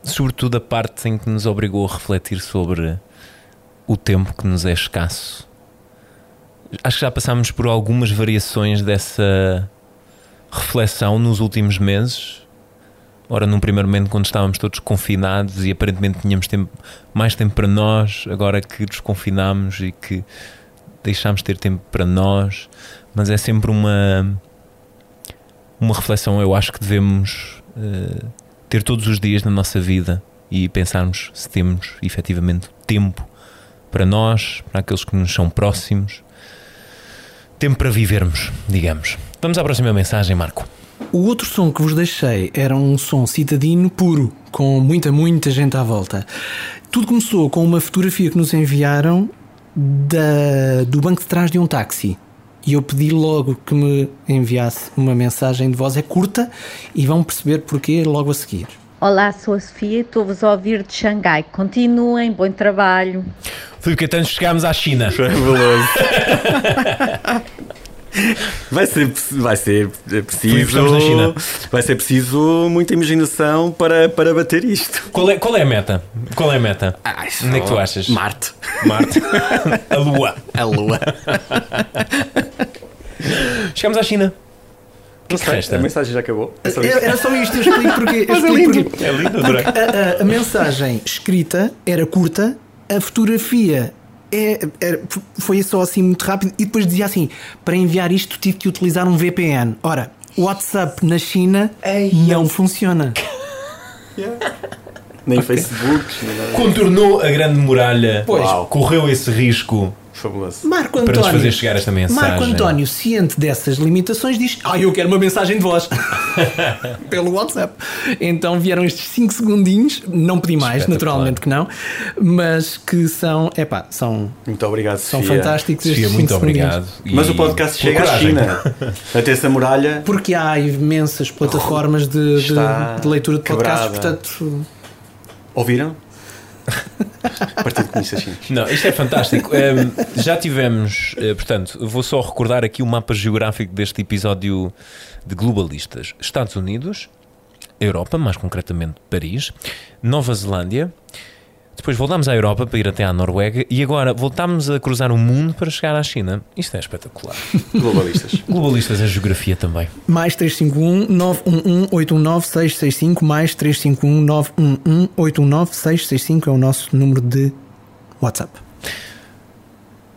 sobretudo a parte em que nos obrigou a refletir sobre o tempo que nos é escasso. Acho que já passámos por algumas variações dessa reflexão nos últimos meses. Ora, num primeiro momento, quando estávamos todos confinados e aparentemente tínhamos tempo, mais tempo para nós, agora que desconfinámos e que deixámos de ter tempo para nós, mas é sempre uma uma reflexão eu acho que devemos eh, ter todos os dias na nossa vida e pensarmos se temos efetivamente tempo para nós, para aqueles que nos são próximos, tempo para vivermos, digamos. Vamos à próxima mensagem, Marco. O outro som que vos deixei era um som citadino puro, com muita, muita gente à volta. Tudo começou com uma fotografia que nos enviaram da- do banco de trás de um táxi. E eu pedi logo que me enviasse uma mensagem de voz. É curta e vão perceber porquê logo a seguir. Olá, sou a Sofia, estou-vos a ouvir de Xangai. Continuem, bom trabalho. Filipe Caetano, chegámos à China. Fabuloso. [LAUGHS] Vai ser, vai ser preciso. Na China. Vai ser preciso muita imaginação para, para bater isto. Qual é, qual é a meta? Qual é a meta? isso Onde é que tu achas? Marte. Marte. [LAUGHS] a Lua. A Lua. Chegamos à China. O que é sei, resta? a mensagem já acabou. É só Era só isto, eu explico porquê. Eu [LAUGHS] é explico lindo. porquê. É lindo. Porque a, a- a mensagem escrita era curta, a fotografia é, é- foi só assim muito rápido e depois dizia assim: para enviar isto tive que utilizar um VPN. Ora, o WhatsApp na China não funciona. Nem Facebook, nem nada. Contornou a grande muralha, Pois. correu esse risco Fabuloso. Marco para António. nos fazer chegar esta mensagem. Marco António, ciente dessas limitações, diz: Ah, eu quero uma mensagem de voz [LAUGHS] pelo WhatsApp. Então vieram estes 5 segundinhos, não pedi mais, naturalmente que não, mas que são, epá, são, Muito obrigado, são Sofia. fantásticos Sofia, estes muito 5 segundinhos. obrigado. E Mas o podcast chega à. China. [LAUGHS] Até essa muralha. Porque há imensas plataformas de, de- de leitura de podcasts, quebrada. portanto. Ouviram? [LAUGHS] Partido Comunista Chinês. Não, isto é fantástico. Ehm, já tivemos, eh, portanto, vou só recordar aqui o mapa geográfico deste episódio de globalistas: Estados Unidos, Europa, mais concretamente Paris, Nova Zelândia. Depois voltámos à Europa para ir até à Noruega e agora voltámos a cruzar o mundo para chegar à China. Isto é espetacular. [LAUGHS] Globalistas. Globalistas em geografia também. Mais 351 911 819 665 mais 351 911 819 665 é o nosso número de WhatsApp.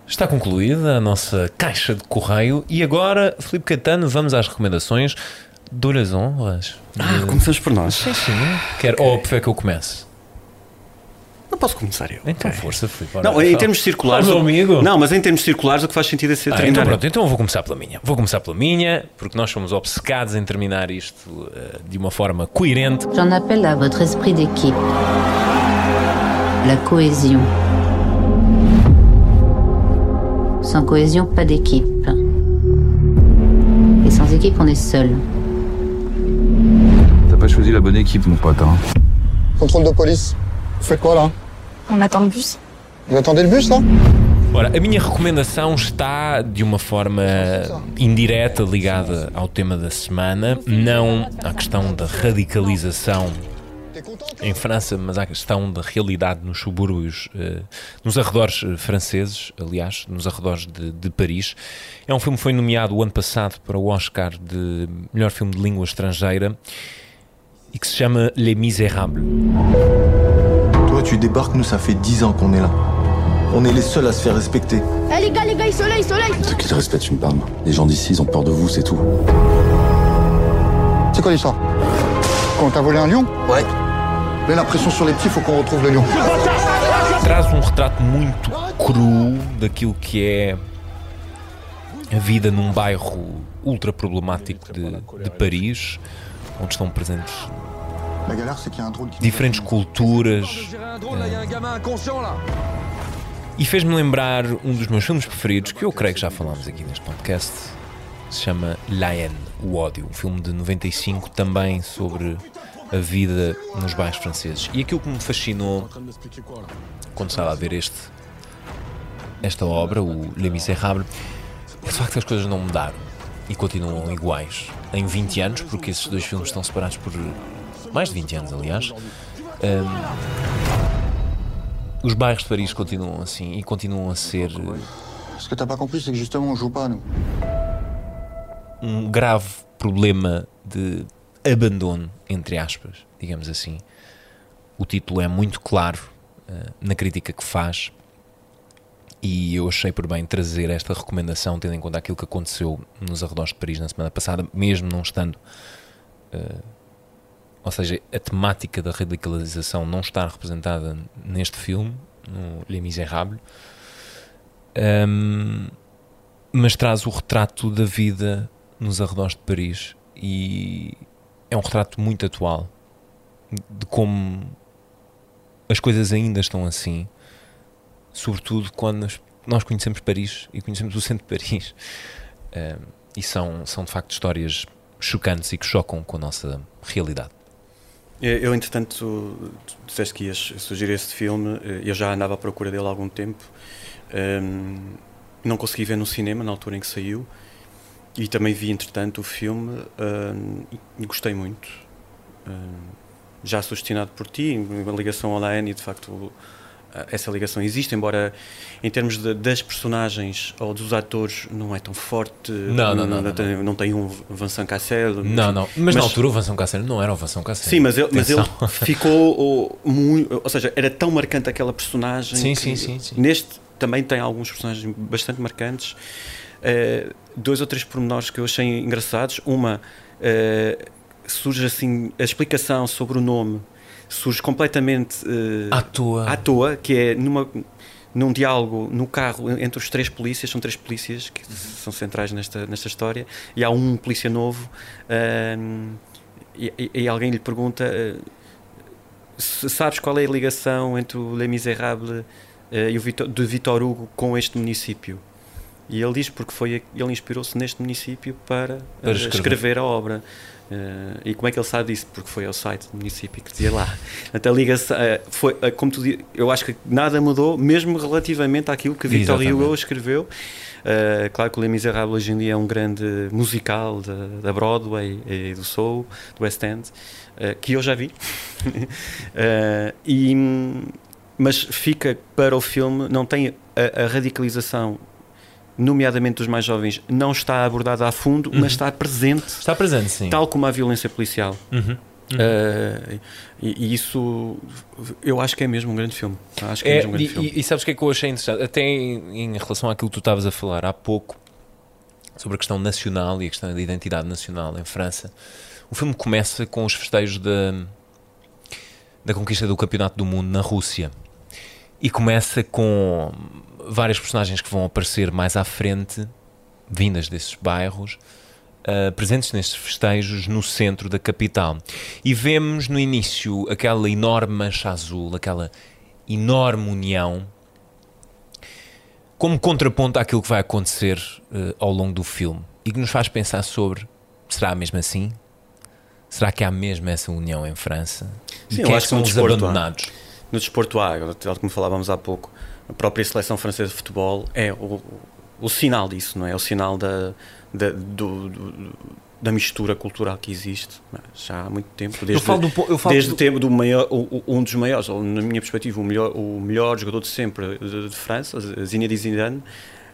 Está concluída a nossa caixa de correio e agora, Filipe Catano, vamos às recomendações. Dou-lhe as honras. Ah, começamos por nós. Sim, sim. Quer, ou prefere que eu comece? Não posso começar eu. Então, força, Filipe. Não, em termos circulares. Amigo. Não, mas em termos circulares o que faz sentido é ser Ah, então pronto, então eu vou começar pela minha. Vou começar pela minha, porque nós somos obcecados em terminar isto eh, de uma forma coerente. J'en appelle à votre esprit d'équipe. La cohésion. Sans cohésion, pas d'équipe. Et sans équipe, on est seul. T'as pas choisi la bonne équipe, mon pote. Hein. Contrôle de police. Vous faites quoi là On attend le bus. Vous attendez le bus là Ora, a minha recomendação está de uma forma indireta ligada ao tema da semana, não à questão da radicalização em França, mas à questão da realidade nos subúrbios, eh, nos arredores eh, franceses, aliás, nos arredores de, de Paris. É um filme que foi nomeado o ano passado para o Oscar de melhor filme de língua estrangeira e que se chama Les Misérables. Tu débarques, nous, ça fait 10 ans qu'on est là. On est les seuls à se faire respecter. Eh les gars, les gars, il soleil, soleil De qui te respecte, tu me parles. Les gens d'ici, ils ont peur de vous, c'est tout. C'est quoi l'histoire Quand t'as volé un lion Ouais. Mets la pression sur les petits, faut qu'on retrouve le lion. traz um retrato muito cru daquilo que é a vida num bairro ultra problemático de, de Paris, onde estão presentes diferentes culturas. E fez-me lembrar um dos meus filmes preferidos, que eu creio que já falámos aqui neste podcast, se chama La Haine, o ódio, um filme de 95 também sobre a vida nos bairros franceses. E aquilo que me fascinou quando estava a ver este, esta obra, o Les Misérables, é de facto que as coisas não mudaram e continuam iguais em 20 anos, porque esses dois filmes estão separados por mais de 20 anos, aliás. Hum, os bairros de Paris continuam assim e continuam a ser Ce que t'as pas compris, c'est que justement, on joue pas, nous. um grave problema de abandono, entre aspas, digamos assim. O título é muito claro eh, na crítica que faz e eu achei por bem trazer esta recomendação, tendo em conta aquilo que aconteceu nos arredores de Paris na semana passada, mesmo não estando. eh, ou seja, a temática da radicalização não está representada neste filme, no Les Misérables. Ahm, mas traz o retrato da vida nos arredores de Paris e é um retrato muito atual de como as coisas ainda estão assim, sobretudo quando nós- conhecemos Paris e conhecemos o centro de Paris Ahm, e são, são de facto histórias chocantes e que chocam com a nossa realidade. Eu, entretanto, disseste que ias sugerir este filme, eh, eu já andava à procura dele há algum tempo. Ehm, não consegui ver no cinema na altura em que saiu e também vi, entretanto, o filme ehm, e gostei muito. Ehm, já sugestionado por ti, em ligação ao Laine, e de facto essa ligação existe, embora em termos de- das personagens ou dos atores não é tão forte. Não, não, não, não, tem, não tem um Vincent Cassel. Não, não, mas, na altura o Vincent Cassel não era o Vincent Cassel. Sim, mas ele, mas ele [LAUGHS] ficou muito. Ou seja, era tão marcante aquela personagem. Sim, sim, sim, sim. Neste também tem alguns personagens bastante marcantes. Uh, dois ou três pormenores que eu achei engraçados. Uma, uh, surge assim a explicação sobre o nome, surge completamente uh, à toa. À toa, que é numa num diálogo no carro entre os três polícias, são três polícias que são centrais nesta, nesta história, e há um polícia novo, uh, e, e, alguém lhe pergunta: uh, Sabes qual é a ligação entre o Les Miserables uh, e o Victor, de Vitor Hugo com este município? E ele diz porque foi ele inspirou-se neste município para, para escrever. escrever a obra. Uh, e como é que ele sabe disso? Porque foi ao site do município que dizia lá. Então, a ligação, uh, foi, uh, como tu eu acho que nada mudou, mesmo relativamente àquilo que Victor Hugo escreveu. claro que o Les Miserables hoje em dia é um grande musical da, da Broadway e do Soul, do West End, que eu já vi. [LAUGHS] e, mas fica para o filme, não tem a, a radicalização nomeadamente dos mais jovens, não está abordada a fundo, uhum. mas está presente. Está presente, sim. Tal como a violência policial. Uhum. Uhum. Uh, e, e, isso eu acho que é mesmo um grande filme. Acho que é, é mesmo um grande e, filme. E, e, sabes o que é que eu achei interessante? Até em, em relação àquilo que tu estavas a falar há pouco sobre a questão nacional e a questão da identidade nacional em França. O filme começa com os festejos da, da conquista do Campeonato do Mundo na Rússia e começa com várias personagens que vão aparecer mais à frente, vindas desses bairros, uh, presentes nestes festejos no centro da capital. E vemos no início aquela enorme mancha azul, aquela enorme união, como contraponto àquilo que vai acontecer uh, ao longo do filme e que nos faz pensar sobre: será mesmo assim? Será que há mesmo essa união em França? Sim, e eu que acho é que são os abandonados? No desporto há, tal como falávamos há pouco, a própria seleção francesa de futebol é o, o sinal disso, não é? É o sinal da, da, do, do, da mistura cultural que existe já há muito tempo. Desde, eu falo do, eu falo desde do... o tempo do maior, um dos maiores, ou na minha perspectiva, o melhor, o melhor jogador de sempre de, de França, Zinedine Zidane,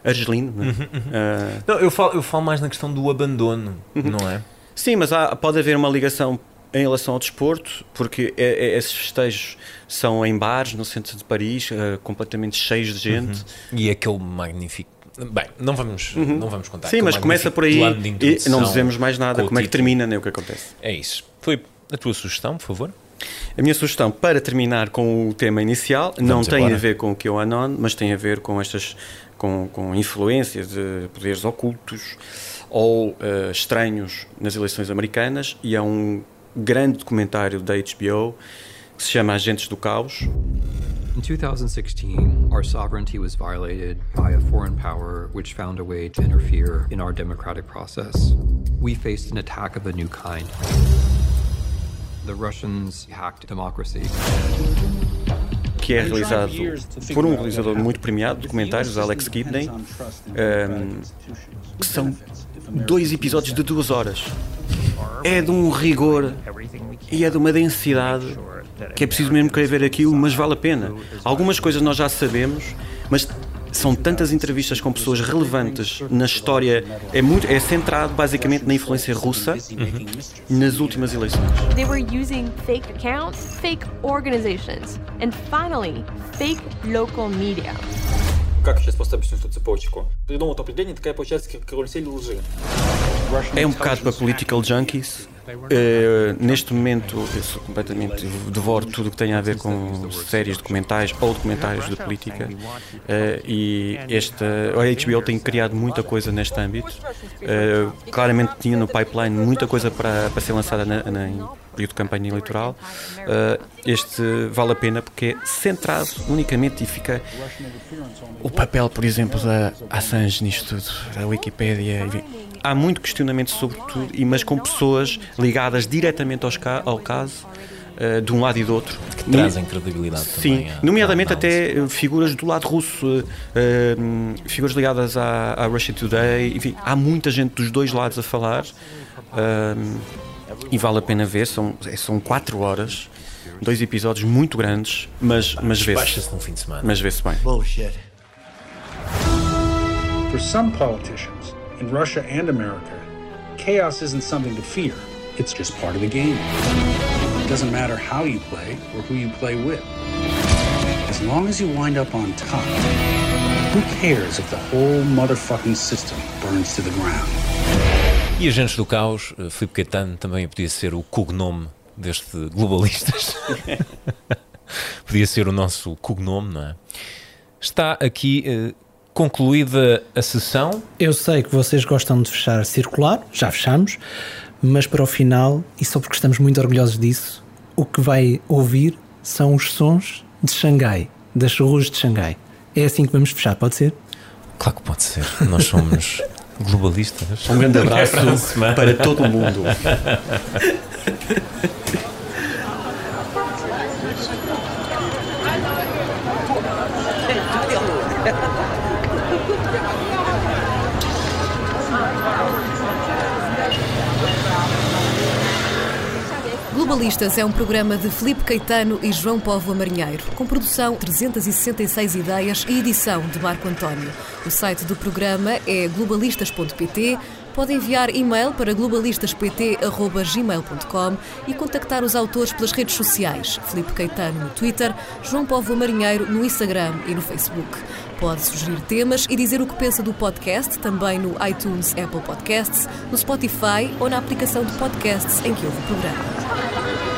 argelino. Não, é? uhum, uhum. Uh... não, eu, falo, eu falo mais na questão do abandono, uhum. não é? Sim, mas há, pode haver uma ligação em relação ao desporto, porque é, é, esses festejos são em bares no centro de Paris, uh, completamente cheios de gente. Uhum. E aquele magnífico. Bem, não vamos, uhum. não vamos contar. Sim, mas começa por aí e não dizemos mais nada. Como é que termina, nem o que acontece. É isso. Foi a tua sugestão, por favor? A minha sugestão, para terminar com o tema inicial, vamos não tem embora. a ver com o que eu anon, mas tem a ver com estas com, com influências de poderes ocultos ou uh, estranhos nas eleições americanas e é um grande documentário da HBO que se chama Agentes do Caos. In 2016, our sovereignty was violated by a foreign power which found a way to interfere in our democratic process. We faced an attack of a new kind. The Russians hacked democracy. Que é realizado por um realizador muito premiado de documentários, Alex Gibney, um, que são dois episódios de duas horas. É de um rigor e é de uma densidade que é preciso mesmo querer ver aquilo, mas vale a pena. Algumas coisas nós já sabemos, mas são tantas entrevistas com pessoas relevantes na história, é muito é centrado basicamente na influência russa nas últimas eleições. They were using fake accounts, fake organizations, and finally, fake local media. Как сейчас поставить эту цепочку? Придумал определение, такая получается карусель лжи. É um bocado para political junkies. Uh, neste momento, eu sou completamente devoro tudo o que tem a ver com séries documentais ou documentários de política. Uh, e esta, a HBO tem criado muita coisa neste âmbito. Uh, claramente tinha no pipeline muita coisa para, para ser lançada na, na período de campanha eleitoral. este vale a pena porque é centrado unicamente e fica o papel, por exemplo, da Assange nisto tudo, da Wikipédia há muito questionamento sobre tudo, mas com pessoas ligadas diretamente aos ca ao caso. Uh, de um lado e do outro. Que trazem credibilidade Sim, nomeadamente até figuras do lado russo, uh, figuras ligadas à, à, Russia Today, enfim, há muita gente dos dois lados a falar uh, e vale a pena ver, são, são quatro horas, dois episódios muito grandes, mas, mas vê-se. Mas vê-se bem. Bullshit. For some politicians, in Russia and America, chaos isn't something to fear. It's just part of the game. It doesn't matter how you play or who you play with. As long as you wind up on top, Who cares if the whole motherfucking system burns to the ground? E Agentes do Caos, eh, Filipe Caetano também podia ser o cognome deste Globalistas. [LAUGHS] podia ser o nosso cognome, não é? Está aqui eh, concluída a sessão. Eu sei que vocês gostam de fechar circular, já fechamos, mas para o final, e só porque estamos muito orgulhosos disso, o que vai ouvir são os sons de Xangai, das ruas de Xangai. É assim que vamos fechar, pode ser? Claro que pode ser. Nós somos globalistas. Um grande abraço para todo o mundo. [LAUGHS] Globalistas é um programa de Felipe Caetano e João Póvoa Marinheiro, com produção 366 ideias e edição de Marco António. O site do programa é globalistas.pt. Pode enviar e-mail para globalistaspt.gmail.com e contactar os autores pelas redes sociais. Felipe Caetano no Twitter, João Póvoa Marinheiro no Instagram e no Facebook. Pode sugerir temas e dizer o que pensa do podcast também no iTunes, Apple Podcasts, no Spotify ou na aplicação de podcasts em que ouve o programa.